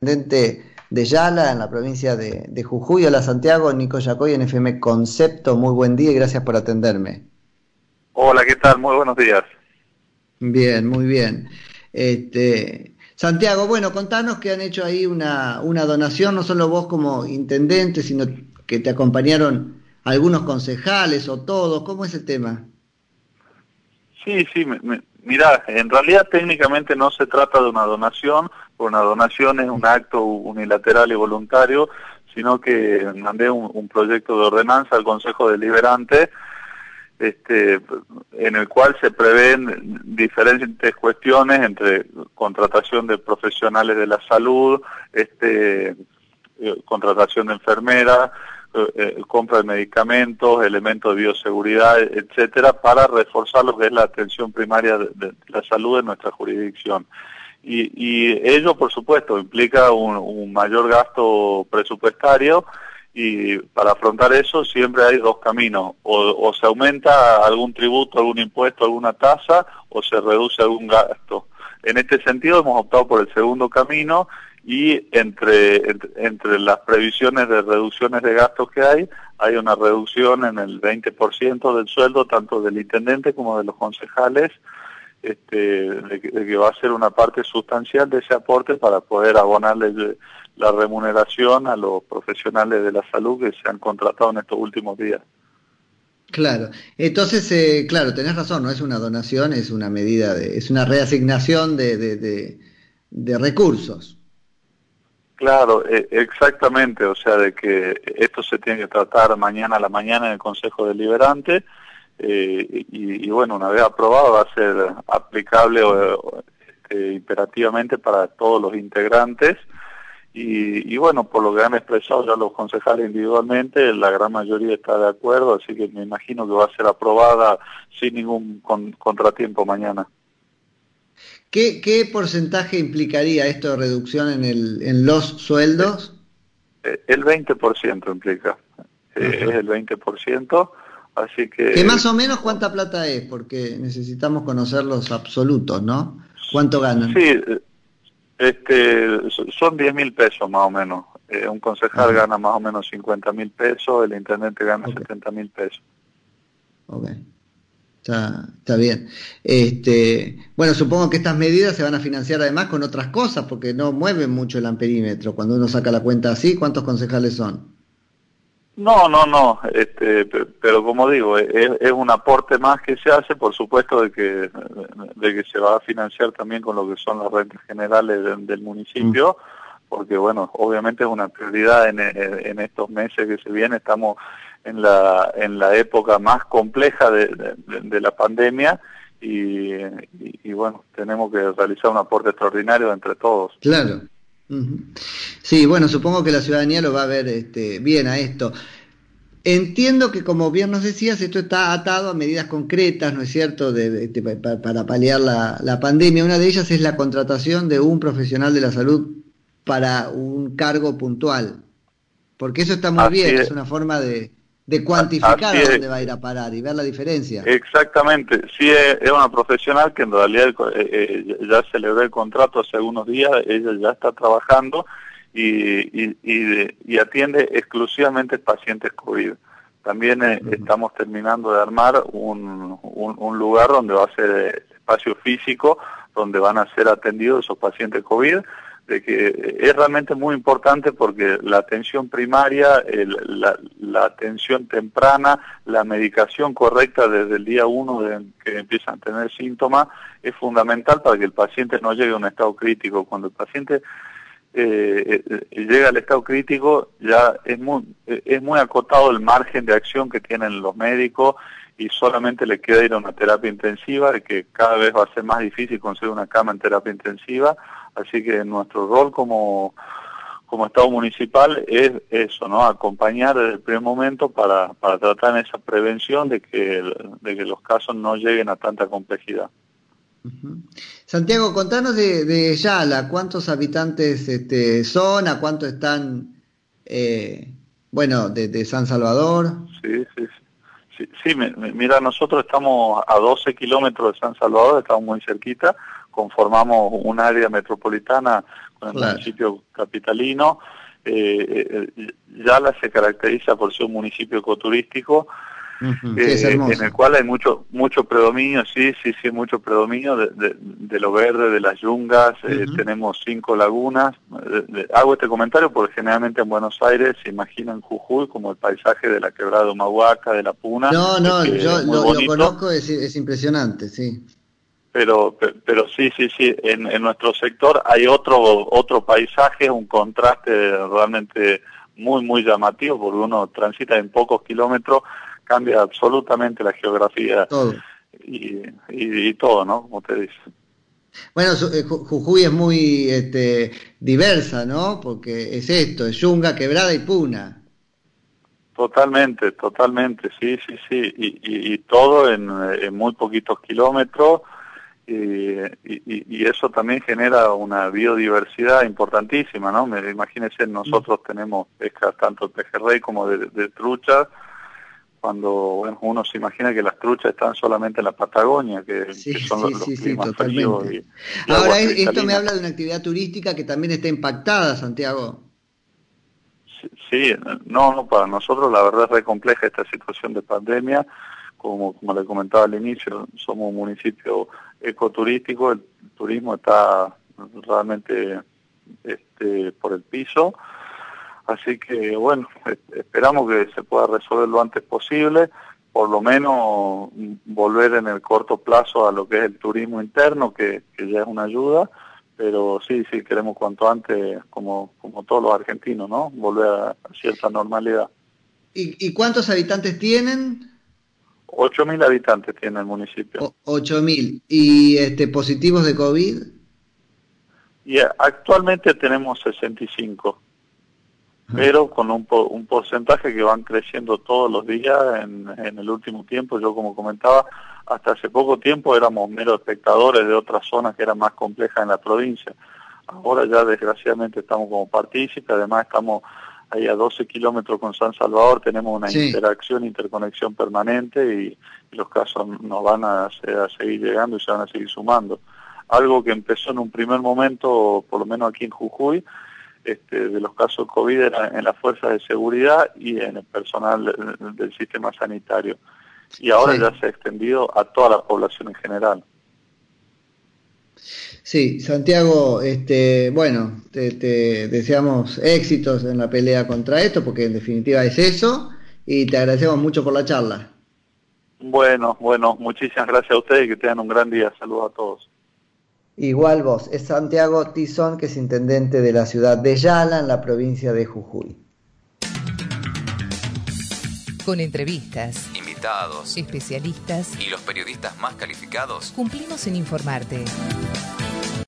intendente de Yala, en la provincia de, Jujuy. Hola Santiago, Nico Yacoy en FM Concepto. Muy buen día y gracias por atenderme. Hola, ¿qué tal? Muy buenos días. Bien, muy bien. Este, Santiago, bueno, contanos que han hecho ahí una, una donación, no solo vos como intendente, sino que te acompañaron algunos concejales o todos. ¿Cómo es el tema? Sí, sí, mira, en realidad técnicamente no se trata de una donación, una donación es un acto unilateral y voluntario, sino que mandé un, proyecto de ordenanza al Consejo Deliberante este, en el cual se prevén diferentes cuestiones entre contratación de profesionales de la salud, este, eh, contratación de enfermeras, eh, eh, compra de medicamentos, elementos de bioseguridad, etcétera, para reforzar lo que es la atención primaria de la salud en nuestra jurisdicción. Y, ello, por supuesto, implica un, mayor gasto presupuestario y para afrontar eso siempre hay dos caminos, o, se aumenta algún tributo, algún impuesto, alguna tasa, o se reduce algún gasto. En este sentido hemos optado por el segundo camino y entre, entre, las previsiones de reducciones de gastos que hay, hay una reducción en el 20% del sueldo tanto del intendente como de los concejales este, de, que, va a ser una parte sustancial de ese aporte para poder abonarle la remuneración a los profesionales de la salud que se han contratado en estos últimos días. Claro, entonces, eh, claro, tenés razón, no es una donación, es una medida, de, es una reasignación de, de, de recursos. Claro, e, exactamente, o sea, de que esto se tiene que tratar mañana a la mañana en el Consejo Deliberante eh, y, bueno, una vez aprobado va a ser aplicable este, imperativamente para todos los integrantes y, bueno, por lo que han expresado ya los concejales individualmente, la gran mayoría está de acuerdo, así que me imagino que va a ser aprobada sin ningún contratiempo mañana. ¿Qué, ¿Qué porcentaje implicaría esto de reducción en, el, en los sueldos? Eh, el 20% implica, eh, es el 20%. Así que... ¿Que más o menos cuánta plata es? Porque necesitamos conocer los absolutos, ¿no? ¿Cuánto ganan? Sí, este, son 10 mil pesos más o menos. Eh, un concejal gana más o menos 50 mil pesos, el intendente gana 70 mil pesos. Ok. Está, está, bien. Este, bueno, supongo que estas medidas se van a financiar además con otras cosas, porque no mueven mucho el amperímetro. Cuando uno saca la cuenta así, ¿cuántos concejales son? No, no, no, este, pero como digo, es, es, un aporte más que se hace, por supuesto, de que, de que se va a financiar también con lo que son las rentas generales del municipio, mm. porque bueno, obviamente es una prioridad en, en, estos meses que se vienen, estamos en la, en la época más compleja de, de, la pandemia y, y, bueno, tenemos que realizar un aporte extraordinario entre todos. Claro. Sí, bueno, supongo que la ciudadanía lo va a ver este, bien a esto. Entiendo que, como bien nos decías, esto está atado a medidas concretas, ¿no es cierto?, de, para, paliar la, la, pandemia. Una de ellas es la contratación de un profesional de la salud para un cargo puntual. Porque eso está muy bien, es. una forma de, de cuantificar a dónde va a ir a parar y ver la diferencia. Exactamente, sí es, una profesional que en realidad eh, eh, ya celebró el contrato hace algunos días, ella ya está trabajando y, y, y, atiende exclusivamente pacientes COVID. También eh, estamos terminando de armar un, un, un, lugar donde va a ser espacio físico, donde van a ser atendidos esos pacientes COVID de que es realmente muy importante porque la atención primaria, la, atención temprana, la medicación correcta desde el día uno de que empiezan a tener síntomas es fundamental para que el paciente no llegue a un estado crítico. Cuando el paciente eh, eh, llega al estado crítico ya es muy, es muy acotado el margen de acción que tienen los médicos y solamente le queda ir a una terapia intensiva, que cada vez va a ser más difícil conseguir una cama en terapia intensiva, así que nuestro rol como, como Estado municipal es eso, ¿no? Acompañar desde el primer momento para, para tratar esa prevención de que, de que los casos no lleguen a tanta complejidad. Santiago, contanos de, de Yala, ¿cuántos habitantes este, son? ¿A cuánto están, eh, bueno, de, de San Salvador? Sí, sí, sí. Sí, mira, nosotros estamos a 12 kilómetros de San Salvador, estamos muy cerquita, conformamos un área metropolitana con el municipio capitalino. Eh, eh, Yala se caracteriza por ser un municipio ecoturístico eh, en el cual hay mucho mucho predominio, sí, sí, sí, mucho predominio de, de, lo verde, de las yungas, eh, tenemos cinco lagunas. hago este comentario porque generalmente en Buenos Aires se imaginan Jujuy como el paisaje de la quebrada de Humahuaca, de la Puna. No, no, yo lo, conozco, es, es impresionante, sí pero pero sí sí sí en, en, nuestro sector hay otro otro paisaje un contraste realmente muy muy llamativo porque uno transita en pocos kilómetros cambia absolutamente la geografía Y, y, todo, ¿no? Como te dice. Bueno, eh, Jujuy es muy este, diversa, ¿no? Porque es esto, es Yunga, Quebrada y Puna. Totalmente, totalmente, sí, sí, sí. Y, y, todo en, en, muy poquitos kilómetros. Y, y, eso también genera una biodiversidad importantísima, ¿no? Imagínense, nosotros tenemos pesca tanto de pejerrey como de, de truchas cuando bueno, uno se imagina que las truchas están solamente en la Patagonia, que, son los, sí, climas fríos. Ahora, esto me habla de una actividad turística que también está impactada, Santiago. Sí, no, no, para nosotros la verdad es re compleja esta situación de pandemia. Como, como le comentaba al inicio, somos un municipio ecoturístico, el turismo está realmente este, por el piso Así que bueno, esperamos que se pueda resolver lo antes posible, por lo menos volver en el corto plazo a lo que es el turismo interno, que, ya es una ayuda, pero sí, sí, queremos cuanto antes, como, como todos los argentinos, ¿no? Volver a, cierta normalidad. ¿Y, cuántos habitantes tienen? 8.000 habitantes tiene el municipio. 8.000. ¿Y este, positivos de COVID? Y actualmente tenemos 65 pero con un, un porcentaje que van creciendo todos los días en, en el último tiempo. Yo como comentaba, hasta hace poco tiempo éramos meros espectadores de otras zonas que eran más complejas en la provincia. Ahora ya desgraciadamente estamos como partícipes, además estamos ahí a 12 kilómetros con San Salvador, tenemos una interacción, interconexión permanente y, los casos nos van a, a seguir llegando y se van a seguir sumando. Algo que empezó en un primer momento, por lo menos aquí en Jujuy, este, de los casos COVID era en las fuerzas de seguridad y en el personal del, sistema sanitario. Y ahora ya se ha extendido a toda la población en general. Sí, Santiago, este, bueno, te, deseamos éxitos en la pelea contra esto, porque en definitiva es eso, y te agradecemos mucho por la charla. Bueno, bueno, muchísimas gracias a ustedes y que tengan un gran día. Saludos a todos. Igual vos, es Santiago Tizón, que es intendente de la ciudad de Yala, en la provincia de Jujuy. Con entrevistas, invitados, especialistas y los periodistas más calificados, cumplimos en informarte.